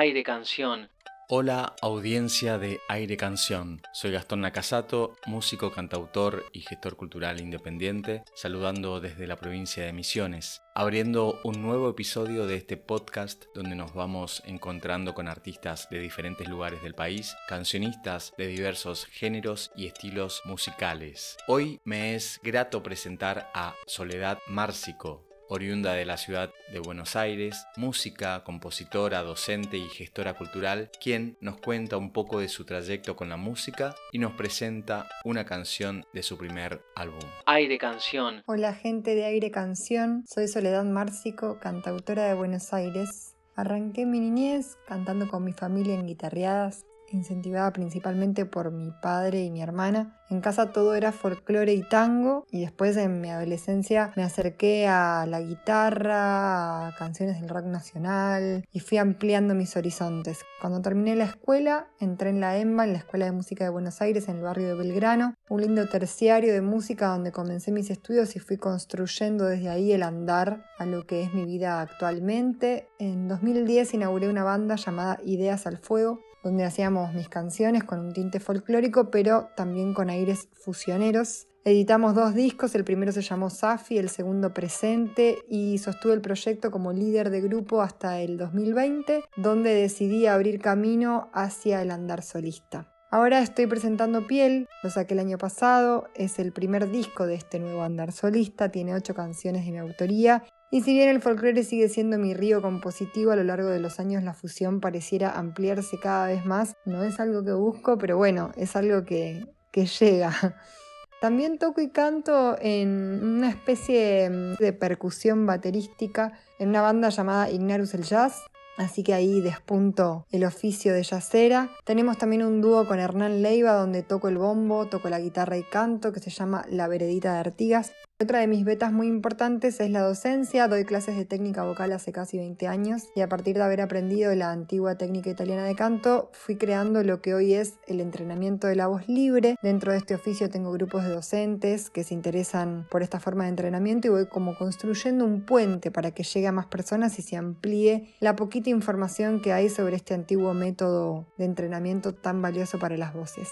Aire Canción. Hola audiencia de Aire Canción, soy Gastón Nakasato, músico, cantautor y gestor cultural independiente, saludando desde la provincia de Misiones, abriendo un nuevo episodio de este podcast donde nos vamos encontrando con artistas de diferentes lugares del país, cancionistas de diversos géneros y estilos musicales. Hoy me es grato presentar a Soledad Márcico, oriunda de la ciudad de Buenos Aires, música, compositora, docente y gestora cultural, quien nos cuenta un poco de su trayecto con la música y nos presenta una canción de su primer álbum. Aire Canción. Hola gente de Aire Canción, soy Soledad Márcico, cantautora de Buenos Aires. Arranqué mi niñez cantando con mi familia en guitarreadas, incentivada principalmente por mi padre y mi hermana. En casa todo era folclore y tango y después en mi adolescencia me acerqué a la guitarra, a canciones del rock nacional y fui ampliando mis horizontes. Cuando terminé la escuela entré en la EMBA, en la Escuela de Música de Buenos Aires, en el barrio de Belgrano, un lindo terciario de música donde comencé mis estudios y fui construyendo desde ahí el andar a lo que es mi vida actualmente. En 2010 inauguré una banda llamada Ideas al Fuego donde hacíamos mis canciones con un tinte folclórico, pero también con aires fusioneros. Editamos dos discos, el primero se llamó Safi, el segundo Presente, y sostuve el proyecto como líder de grupo hasta el 2020, donde decidí abrir camino hacia el andar solista. Ahora estoy presentando Piel, lo saqué el año pasado, es el primer disco de este nuevo andar solista, tiene ocho canciones de mi autoría y si bien el folclore sigue siendo mi río compositivo, a lo largo de los años la fusión pareciera ampliarse cada vez más. No es algo que busco, pero bueno, es algo que, llega. También toco y canto en una especie de percusión baterística en una banda llamada Ignarus el Jazz. Así que ahí despunto el oficio de yacera. Tenemos también un dúo con Hernán Leiva donde toco el bombo, toco la guitarra y canto que se llama La Veredita de Artigas. Otra de mis betas muy importantes es la docencia. Doy clases de técnica vocal hace casi 20 años y a partir de haber aprendido la antigua técnica italiana de canto, fui creando lo que hoy es el entrenamiento de la voz libre. Dentro de este oficio tengo grupos de docentes que se interesan por esta forma de entrenamiento y voy como construyendo un puente para que llegue a más personas y se amplíe la poquita información que hay sobre este antiguo método de entrenamiento tan valioso para las voces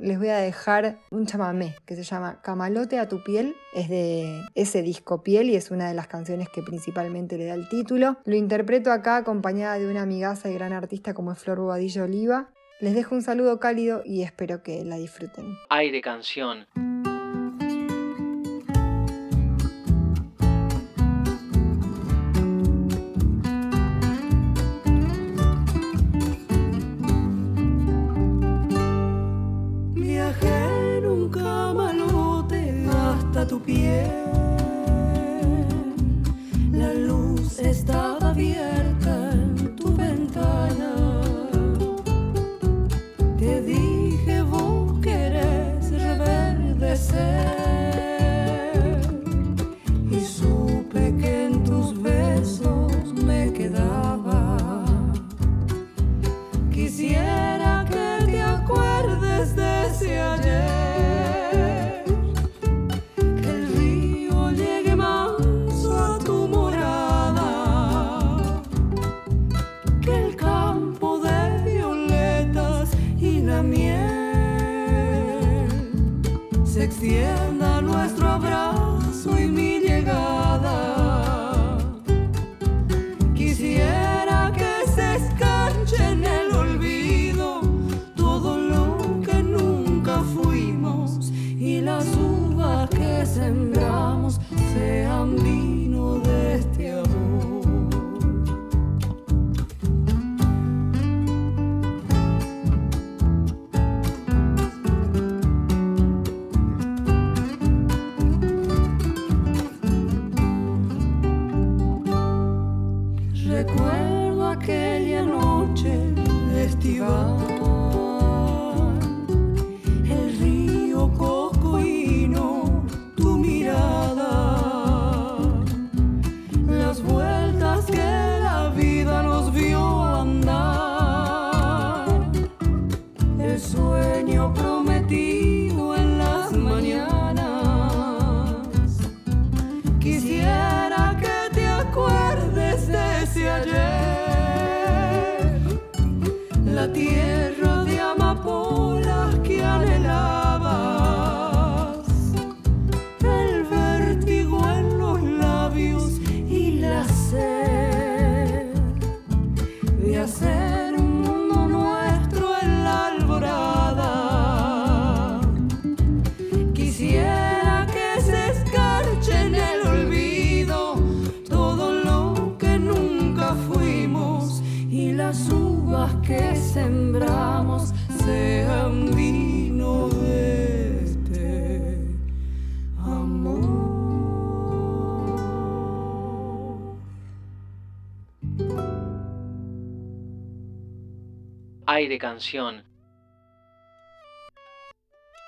les voy a dejar un chamamé que se llama Camalote a tu piel. Es de ese disco Piel y es una de las canciones que principalmente le da el título. Lo interpreto acá acompañada de una amigaza y gran artista como es Flor Bobadilla Oliva. Les dejo un saludo cálido y espero que la disfruten. Aire Canción. La luz estaba abierta en tu ventana. Quisiera que te acuerdes de ese ti. Aire canción.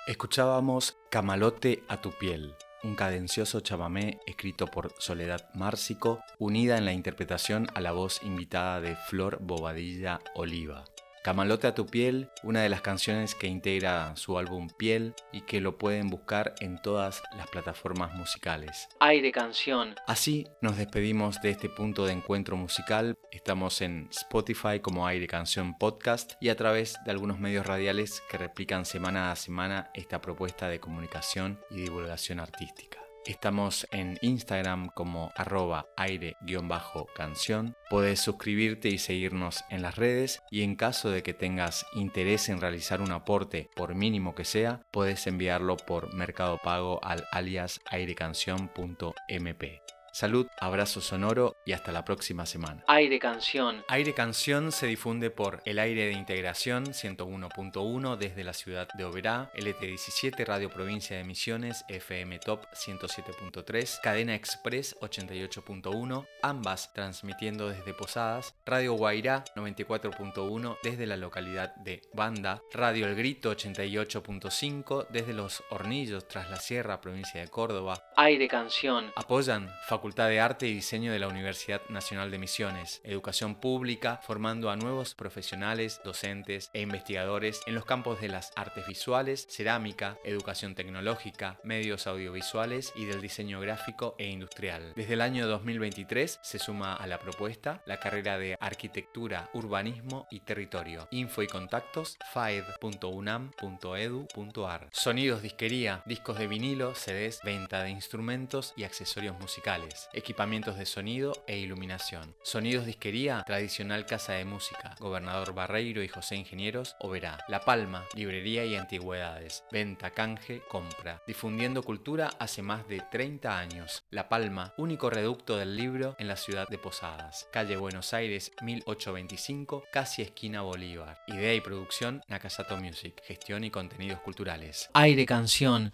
Escuchábamos Camalote a tu piel, un cadencioso chamamé escrito por Soledad Márcico, unida en la interpretación a la voz invitada de Flor Bobadilla Oliva. Camalote a tu piel, una de las canciones que integra su álbum Piel y que lo pueden buscar en todas las plataformas musicales. Aire canción. Así nos despedimos de este punto de encuentro musical. Estamos en Spotify como Aire Canción Podcast y a través de algunos medios radiales que replican semana a semana esta propuesta de comunicación y divulgación artística. Estamos en Instagram como arroba aire-canción. Puedes suscribirte y seguirnos en las redes y en caso de que tengas interés en realizar un aporte, por mínimo que sea, puedes enviarlo por Mercado Pago al alias airecanción.mp. Salud, abrazo sonoro y hasta la próxima semana. Aire canción. Aire Canción se difunde por El Aire de Integración 101.1 desde la ciudad de Oberá, LT17 Radio Provincia de Misiones, FM Top 107.3, Cadena Express 88.1, ambas transmitiendo desde Posadas, Radio Guairá 94.1 desde la localidad de Banda, Radio El Grito 88.5 desde Los Hornillos tras la Sierra, provincia de Córdoba. Aire canción. Apoyan Facultad de Arte y Diseño de la Universidad Nacional de Misiones, educación pública, formando a nuevos profesionales, docentes e investigadores en los campos de las artes visuales, cerámica, educación tecnológica, medios audiovisuales y del diseño gráfico e industrial. Desde el año 2023 se suma a la propuesta la carrera de Arquitectura, Urbanismo y Territorio. Info y contactos faed.unam.edu.ar. Sonidos disquería, discos de vinilo, CDs, venta de instrumentos y accesorios musicales, equipamientos de sonido e iluminación. Sonidos Disquería, tradicional casa de música, Gobernador Barreiro y José Ingenieros, Oberá. La Palma, librería y antigüedades, venta, canje, compra. Difundiendo cultura hace más de 30 años. La Palma, único reducto del libro en la ciudad de Posadas. Calle Buenos Aires 1825, casi esquina Bolívar. Idea y producción Nakasato Music, gestión y contenidos culturales. Aire canción.